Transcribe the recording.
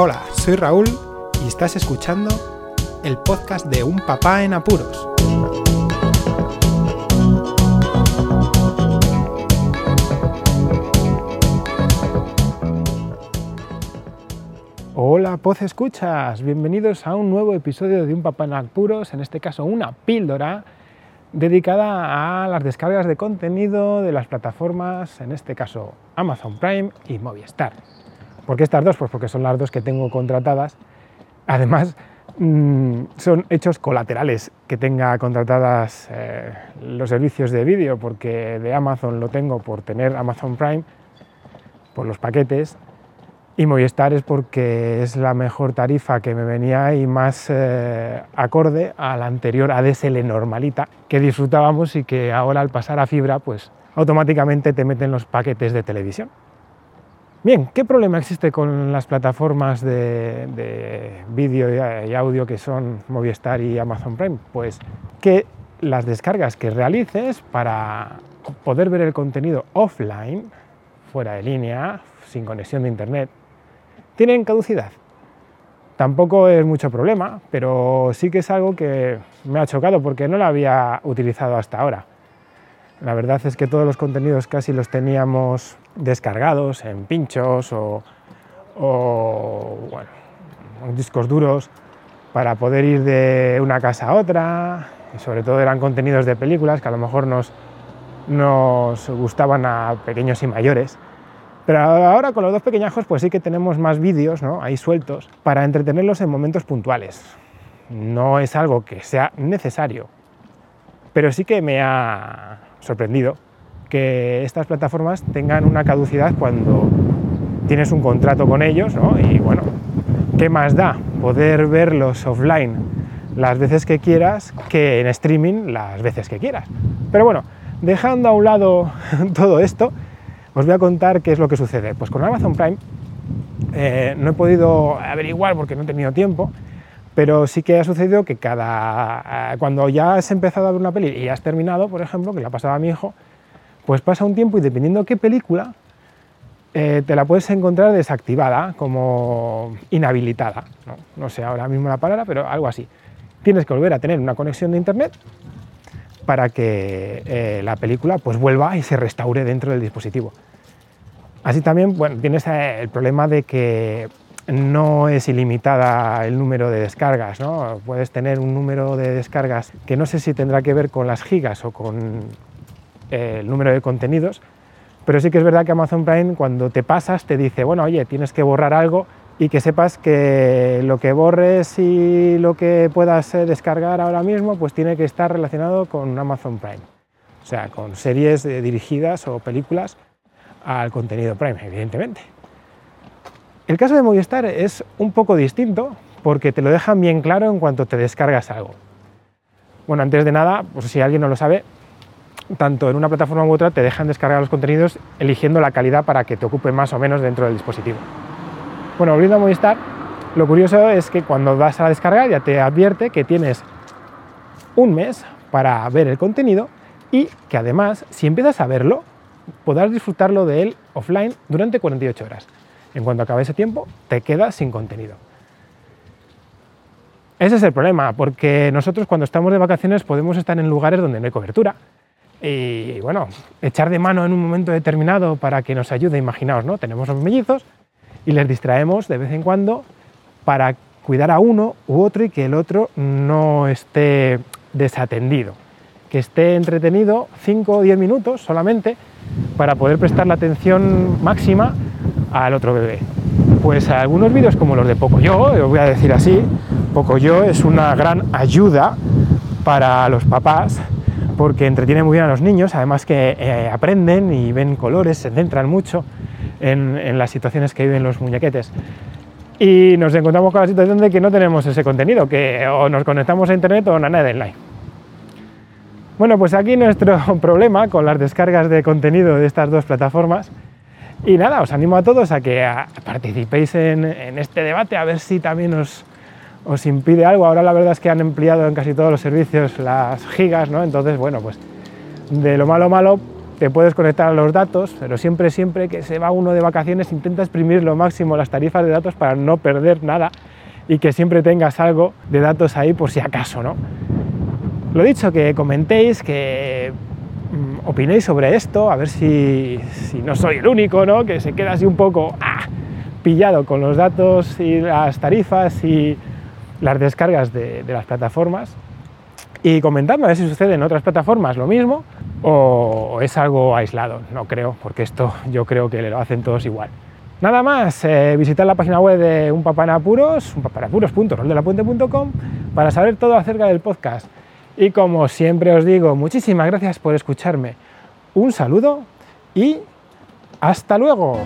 Hola, soy Raúl y estás escuchando el podcast de Un Papá en Apuros. Hola, Poz Escuchas, bienvenidos a un nuevo episodio de Un Papá en Apuros, en este caso una píldora dedicada a las descargas de contenido de las plataformas, en este caso Amazon Prime y Movistar. ¿Por qué estas dos? Pues porque son las dos que tengo contratadas. Además, mm, son hechos colaterales que tenga contratadas eh, los servicios de vídeo, porque de Amazon lo tengo por tener Amazon Prime, por los paquetes, y Movistar es porque es la mejor tarifa que me venía y más eh, acorde a la anterior ADSL normalita que disfrutábamos y que ahora al pasar a fibra pues automáticamente te meten los paquetes de televisión. Bien, ¿qué problema existe con las plataformas de, vídeo y audio que son Movistar y Amazon Prime? Pues que las descargas que realices para poder ver el contenido offline, fuera de línea, sin conexión de internet, tienen caducidad. Tampoco es mucho problema, pero sí que es algo que me ha chocado porque no lo había utilizado hasta ahora. La verdad es que todos los contenidos casi los teníamos descargados en pinchos o, discos duros para poder ir de una casa a otra. Y sobre todo eran contenidos de películas que a lo mejor nos, nos gustaban a pequeños y mayores. Pero ahora con los dos pequeñajos pues sí que tenemos más vídeos ¿no? ahí sueltos para entretenerlos en momentos puntuales. No es algo que sea necesario, pero sí que me ha sorprendido que estas plataformas tengan una caducidad cuando tienes un contrato con ellos, ¿no? Y bueno, ¿qué más da poder verlos offline las veces que quieras que en streaming las veces que quieras? Pero bueno, dejando a un lado todo esto, os voy a contar qué es lo que sucede. Pues con Amazon Prime eh, no he podido averiguar porque no he tenido tiempo, pero sí que ha sucedido que cada cuando ya has empezado a ver una peli y has terminado, por ejemplo, que la pasaba a mi hijo, pues pasa un tiempo y dependiendo qué película, eh, te la puedes encontrar desactivada, como inhabilitada. ¿no? sé ahora mismo la palabra, pero algo así. Tienes que volver a tener una conexión de internet para que eh, la película pues vuelva y se restaure dentro del dispositivo. Así también bueno, tienes eh, el problema de que no es ilimitada el número de descargas, ¿no? Puedes tener un número de descargas que no sé si tendrá que ver con las gigas o con el número de contenidos, pero sí que es verdad que Amazon Prime cuando te pasas te dice, bueno, oye, tienes que borrar algo y que sepas que lo que borres y lo que puedas eh, descargar ahora mismo pues tiene que estar relacionado con Amazon Prime, o sea, con series eh, dirigidas o películas al contenido Prime, evidentemente. El caso de Movistar es un poco distinto porque te lo dejan bien claro en cuanto te descargas algo. Bueno, antes de nada, pues si alguien no lo sabe, tanto en una plataforma u otra te dejan descargar los contenidos eligiendo la calidad para que te ocupe más o menos dentro del dispositivo. Bueno, volviendo a Movistar, lo curioso es que cuando vas a descargar ya te advierte que tienes un mes para ver el contenido y que además, si empiezas a verlo, podrás disfrutarlo de él offline durante 48 horas. En cuanto acabe ese tiempo, te quedas sin contenido. Ese es el problema, porque nosotros cuando estamos de vacaciones podemos estar en lugares donde no hay cobertura y bueno, echar de mano en un momento determinado para que nos ayude, imaginaos, ¿no? Tenemos los mellizos y les distraemos de vez en cuando para cuidar a uno u otro y que el otro no esté desatendido, que esté entretenido 5 o 10 minutos solamente para poder prestar la atención máxima al otro bebé. Pues algunos vídeos como los de Pocoyo, os voy a decir así, Pocoyo es una gran ayuda para los papás porque entretiene muy bien a los niños, además que eh, aprenden y ven colores, se centran mucho en, las situaciones que viven los muñequetes. Y nos encontramos con la situación de que no tenemos ese contenido, que o nos conectamos a internet o nada de online. Bueno, pues aquí nuestro problema con las descargas de contenido de estas dos plataformas. Y nada, os animo a todos a que participéis en, este debate, a ver si también os, impide algo. Ahora la verdad es que han empleado en casi todos los servicios las gigas, ¿no? Entonces, bueno, pues de lo malo malo te puedes conectar a los datos, pero siempre, siempre que se va uno de vacaciones intenta exprimir lo máximo las tarifas de datos para no perder nada y que siempre tengas algo de datos ahí por si acaso, ¿no? Lo dicho, que comentéis, que opinéis sobre esto, a ver si, no soy el único, ¿no? Que se queda así un poco ah, pillado con los datos y las tarifas y las descargas de, de las plataformas. Y comentadme a ver si sucede en otras plataformas lo mismo o es algo aislado. No creo, porque esto yo creo que lo hacen todos igual. Nada más, eh, visitar la página web de Un Papá en Apuros, unpapanapuros.roldelapuente.com para saber todo acerca del podcast. Y como siempre os digo, muchísimas gracias por escucharme. Un saludo y hasta luego.